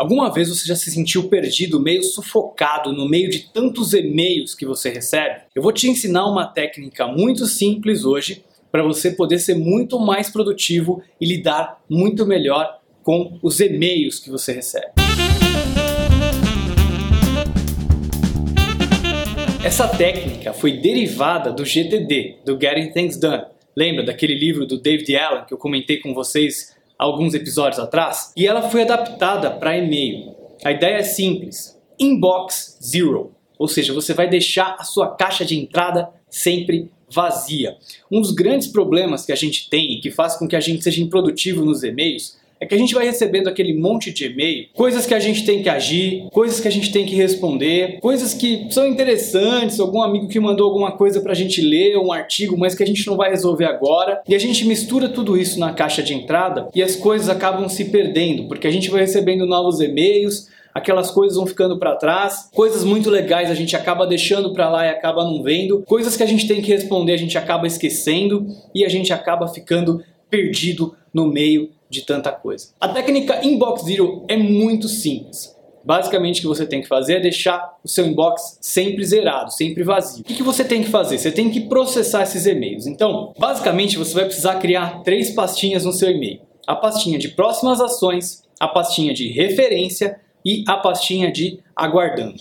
Alguma vez você já se sentiu perdido, meio sufocado no meio de tantos e-mails que você recebe? Eu vou te ensinar uma técnica muito simples hoje para você poder ser muito mais produtivo e lidar muito melhor com os e-mails que você recebe. Essa técnica foi derivada do GTD, do Getting Things Done. Lembra daquele livro do David Allen que eu comentei com vocês alguns episódios atrás? E ela foi adaptada para e-mail. A ideia é simples: inbox zero, ou seja, você vai deixar a sua caixa de entrada sempre vazia. Um dos grandes problemas que a gente tem e que faz com que a gente seja improdutivo nos e-mails é que a gente vai recebendo aquele monte de e-mail, coisas que a gente tem que agir, coisas que a gente tem que responder, coisas que são interessantes, algum amigo que mandou alguma coisa pra gente ler, um artigo, mas que a gente não vai resolver agora. E a gente mistura tudo isso na caixa de entrada e as coisas acabam se perdendo, porque a gente vai recebendo novos e-mails, aquelas coisas vão ficando para trás, coisas muito legais a gente acaba deixando para lá e acaba não vendo, coisas que a gente tem que responder a gente acaba esquecendo e a gente acaba ficando perdido no meio de tanta coisa. A técnica Inbox Zero é muito simples. Basicamente o que você tem que fazer é deixar o seu inbox sempre zerado, sempre vazio. O que você tem que fazer? Você tem que processar esses e-mails. Então, basicamente você vai precisar criar três pastinhas no seu e-mail. A pastinha de próximas ações, a pastinha de referência e a pastinha de aguardando.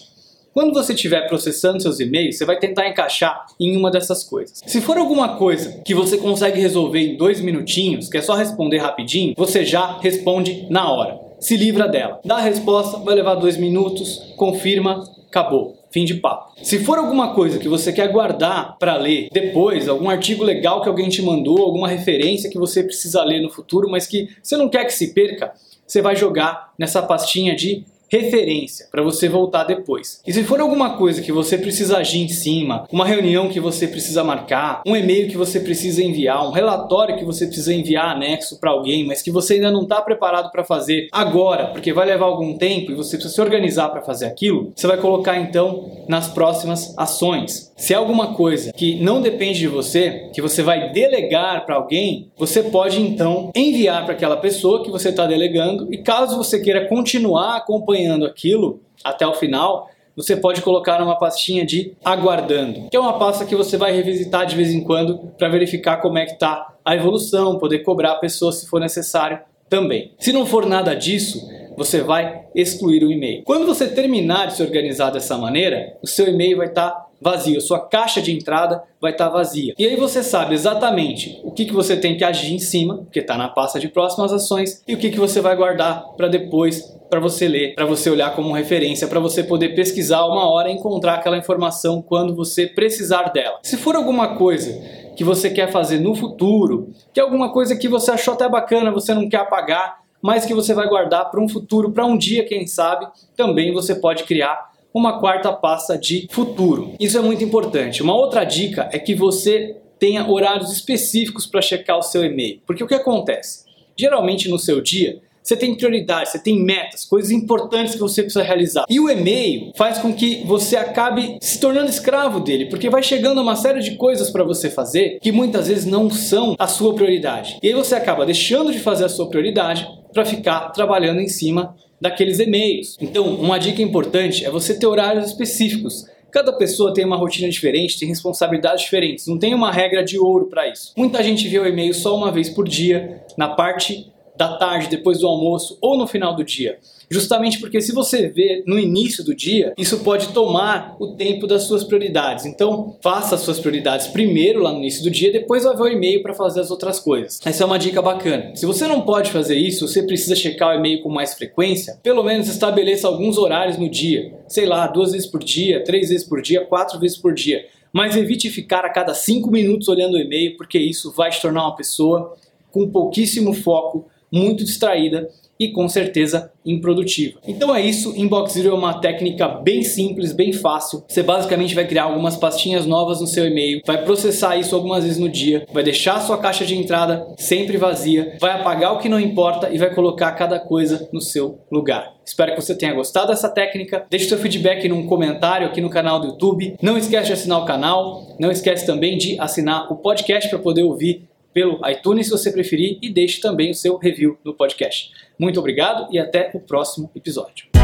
Quando você estiver processando seus e-mails, você vai tentar encaixar em uma dessas coisas. Se for alguma coisa que você consegue resolver em dois minutinhos, que é só responder rapidinho, você já responde na hora. Se livra dela. Dá a resposta, vai levar dois minutos, confirma, acabou. Fim de papo. Se for alguma coisa que você quer guardar para ler depois, algum artigo legal que alguém te mandou, alguma referência que você precisa ler no futuro, mas que você não quer que se perca, você vai jogar nessa pastinha de referência para você voltar depois. E se for alguma coisa que você precisa agir em cima, uma reunião que você precisa marcar, um e-mail que você precisa enviar, um relatório que você precisa enviar anexo para alguém, mas que você ainda não está preparado para fazer agora, porque vai levar algum tempo e você precisa se organizar para fazer aquilo, você vai colocar então nas próximas ações. Se é alguma coisa que não depende de você, que você vai delegar para alguém, você pode então enviar para aquela pessoa que você está delegando e caso você queira continuar acompanhando aquilo até o final, você pode colocar numa pastinha de aguardando, que é uma pasta que você vai revisitar de vez em quando para verificar como é que está a evolução, poder cobrar a pessoa se for necessário também. Se não for nada disso, você vai excluir o e-mail. Quando você terminar de se organizar dessa maneira, o seu e-mail vai estar tá vazio, sua caixa de entrada vai estar tá vazia. E aí você sabe exatamente o que, que você tem que agir em cima, porque está na pasta de próximas ações, e o que, que você vai guardar para depois para você ler, para você olhar como referência, para você poder pesquisar uma hora e encontrar aquela informação quando você precisar dela. Se for alguma coisa que você quer fazer no futuro, que é alguma coisa que você achou até bacana, você não quer apagar, mas que você vai guardar para um futuro, para um dia, quem sabe, também você pode criar uma quarta pasta de futuro. Isso é muito importante. Uma outra dica é que você tenha horários específicos para checar o seu e-mail. Porque o que acontece? Geralmente no seu dia, você tem prioridades, você tem metas, coisas importantes que você precisa realizar. E o e-mail faz com que você acabe se tornando escravo dele, porque vai chegando uma série de coisas para você fazer que muitas vezes não são a sua prioridade. E aí você acaba deixando de fazer a sua prioridade para ficar trabalhando em cima daqueles e-mails. Então, uma dica importante é você ter horários específicos. Cada pessoa tem uma rotina diferente, tem responsabilidades diferentes, não tem uma regra de ouro para isso. Muita gente vê o e-mail só uma vez por dia, na parte da tarde, depois do almoço ou no final do dia. Justamente porque se você vê no início do dia, isso pode tomar o tempo das suas prioridades. Então, faça as suas prioridades primeiro lá no início do dia, depois vai ver o e-mail para fazer as outras coisas. Essa é uma dica bacana. Se você não pode fazer isso, você precisa checar o e-mail com mais frequência, pelo menos estabeleça alguns horários no dia. Sei lá, duas vezes por dia, três vezes por dia, quatro vezes por dia. Mas evite ficar a cada cinco minutos olhando o e-mail, porque isso vai te tornar uma pessoa com pouquíssimo foco muito distraída e com certeza improdutiva. Então é isso, Inbox Zero é uma técnica bem simples, bem fácil. Você basicamente vai criar algumas pastinhas novas no seu e-mail, vai processar isso algumas vezes no dia, vai deixar a sua caixa de entrada sempre vazia, vai apagar o que não importa e vai colocar cada coisa no seu lugar. Espero que você tenha gostado dessa técnica. Deixe seu feedback num comentário aqui no canal do YouTube. Não esquece de assinar o canal. Não esquece também de assinar o podcast para poder ouvir pelo iTunes se você preferir e deixe também o seu review no podcast. Muito obrigado e até o próximo episódio.